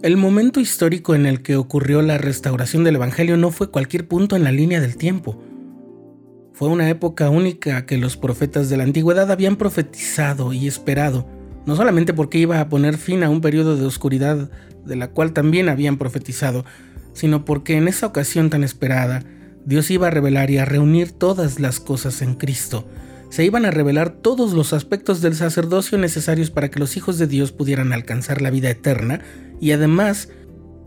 El momento histórico en el que ocurrió la restauración del Evangelio no fue cualquier punto en la línea del tiempo. Fue una época única que los profetas de la antigüedad habían profetizado y esperado, no solamente porque iba a poner fin a un periodo de oscuridad de la cual también habían profetizado, sino porque en esa ocasión tan esperada, Dios iba a revelar y a reunir todas las cosas en Cristo. Se iban a revelar todos los aspectos del sacerdocio necesarios para que los hijos de Dios pudieran alcanzar la vida eterna y además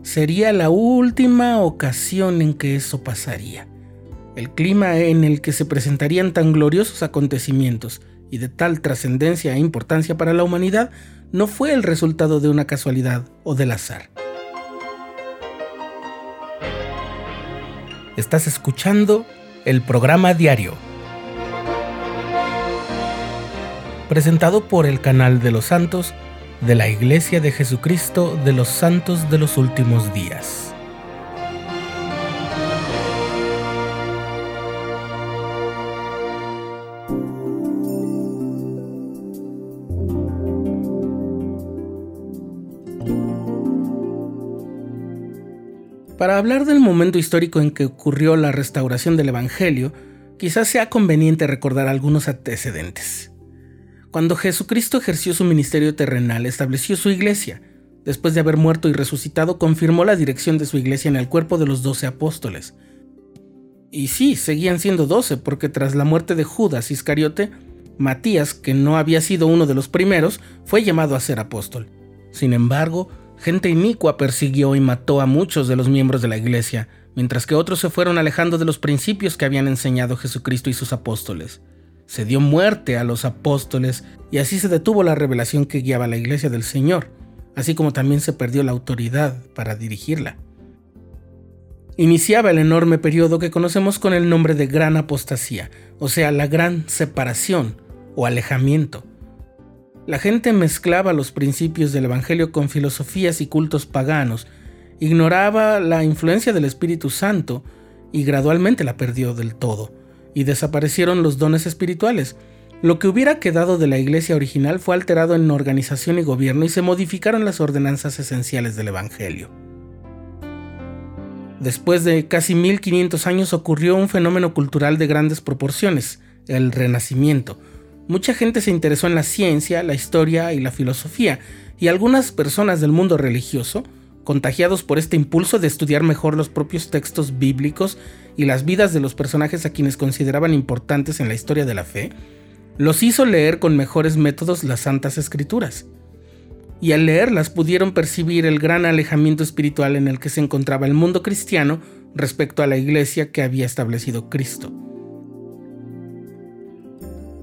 sería la última ocasión en que eso pasaría. El clima en el que se presentarían tan gloriosos acontecimientos y de tal trascendencia e importancia para la humanidad no fue el resultado de una casualidad o del azar. Estás escuchando el programa diario, presentado por el canal de los santos de la Iglesia de Jesucristo de los Santos de los Últimos Días. Para hablar del momento histórico en que ocurrió la restauración del Evangelio, quizás sea conveniente recordar algunos antecedentes. Cuando Jesucristo ejerció su ministerio terrenal, estableció su iglesia. Después de haber muerto y resucitado, confirmó la dirección de su iglesia en el cuerpo de los doce apóstoles. Y sí, seguían siendo doce, porque tras la muerte de Judas Iscariote, Matías, que no había sido uno de los primeros, fue llamado a ser apóstol. Sin embargo, Gente inicua persiguió y mató a muchos de los miembros de la iglesia, mientras que otros se fueron alejando de los principios que habían enseñado Jesucristo y sus apóstoles. Se dio muerte a los apóstoles y así se detuvo la revelación que guiaba la iglesia del Señor, así como también se perdió la autoridad para dirigirla. Iniciaba el enorme periodo que conocemos con el nombre de Gran Apostasía, o sea, la gran separación o alejamiento la gente mezclaba los principios del Evangelio con filosofías y cultos paganos, ignoraba la influencia del Espíritu Santo y gradualmente la perdió del todo, y desaparecieron los dones espirituales. Lo que hubiera quedado de la iglesia original fue alterado en organización y gobierno y se modificaron las ordenanzas esenciales del Evangelio. Después de casi 1500 años ocurrió un fenómeno cultural de grandes proporciones, el Renacimiento, Mucha gente se interesó en la ciencia, la historia y la filosofía, y algunas personas del mundo religioso, contagiados por este impulso de estudiar mejor los propios textos bíblicos y las vidas de los personajes a quienes consideraban importantes en la historia de la fe, los hizo leer con mejores métodos las santas escrituras. Y al leerlas pudieron percibir el gran alejamiento espiritual en el que se encontraba el mundo cristiano respecto a la iglesia que había establecido Cristo.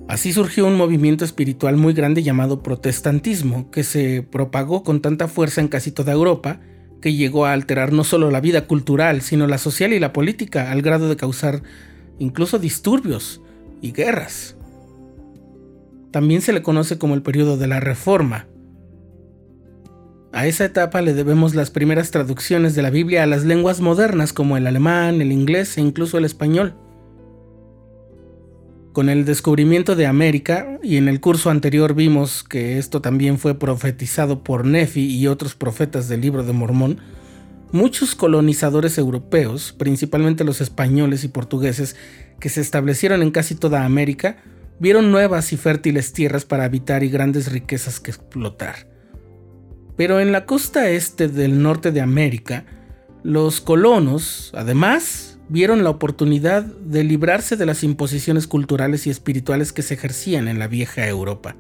Así surgió un movimiento espiritual muy grande llamado protestantismo, que se propagó con tanta fuerza en casi toda Europa, que llegó a alterar no solo la vida cultural, sino la social y la política, al grado de causar incluso disturbios y guerras. También se le conoce como el periodo de la Reforma. A esa etapa le debemos las primeras traducciones de la Biblia a las lenguas modernas como el alemán, el inglés e incluso el español. Con el descubrimiento de América, y en el curso anterior vimos que esto también fue profetizado por Nefi y otros profetas del libro de Mormón, muchos colonizadores europeos, principalmente los españoles y portugueses, que se establecieron en casi toda América, vieron nuevas y fértiles tierras para habitar y grandes riquezas que explotar. Pero en la costa este del norte de América, los colonos, además, vieron la oportunidad de librarse de las imposiciones culturales y espirituales que se ejercían en la vieja Europa.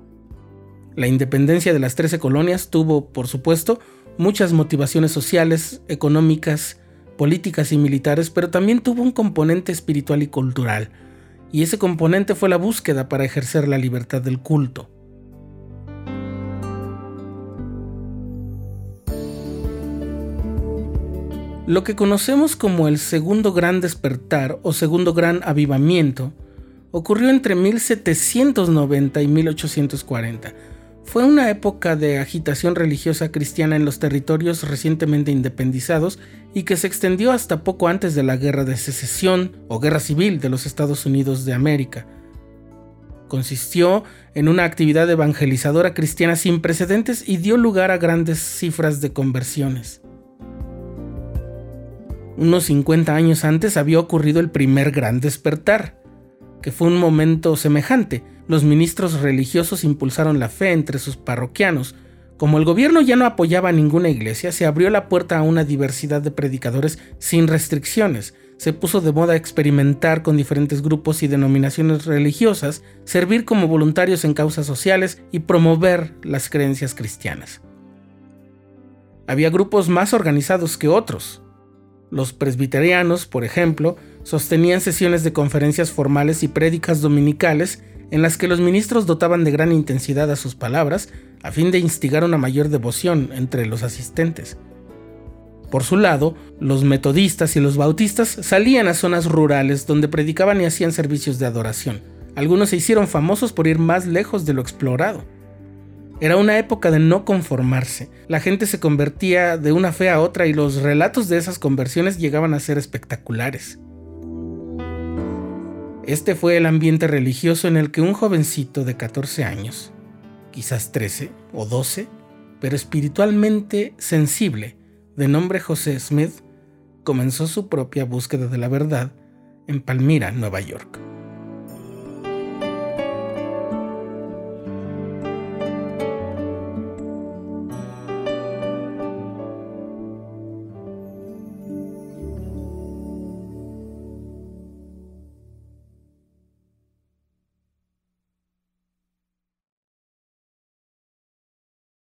La independencia de las trece colonias tuvo, por supuesto, muchas motivaciones sociales, económicas, políticas y militares, pero también tuvo un componente espiritual y cultural, y ese componente fue la búsqueda para ejercer la libertad del culto. Lo que conocemos como el segundo gran despertar o segundo gran avivamiento ocurrió entre 1790 y 1840. Fue una época de agitación religiosa cristiana en los territorios recientemente independizados y que se extendió hasta poco antes de la Guerra de Secesión o Guerra Civil de los Estados Unidos de América. Consistió en una actividad evangelizadora cristiana sin precedentes y dio lugar a grandes cifras de conversiones. Unos 50 años antes había ocurrido el primer gran despertar, que fue un momento semejante. Los ministros religiosos impulsaron la fe entre sus parroquianos, como el gobierno ya no apoyaba a ninguna iglesia, se abrió la puerta a una diversidad de predicadores sin restricciones. Se puso de moda experimentar con diferentes grupos y denominaciones religiosas, servir como voluntarios en causas sociales y promover las creencias cristianas. Había grupos más organizados que otros. Los presbiterianos, por ejemplo, sostenían sesiones de conferencias formales y prédicas dominicales en las que los ministros dotaban de gran intensidad a sus palabras a fin de instigar una mayor devoción entre los asistentes. Por su lado, los metodistas y los bautistas salían a zonas rurales donde predicaban y hacían servicios de adoración. Algunos se hicieron famosos por ir más lejos de lo explorado. Era una época de no conformarse. La gente se convertía de una fe a otra y los relatos de esas conversiones llegaban a ser espectaculares. Este fue el ambiente religioso en el que un jovencito de 14 años, quizás 13 o 12, pero espiritualmente sensible, de nombre José Smith, comenzó su propia búsqueda de la verdad en Palmira, Nueva York.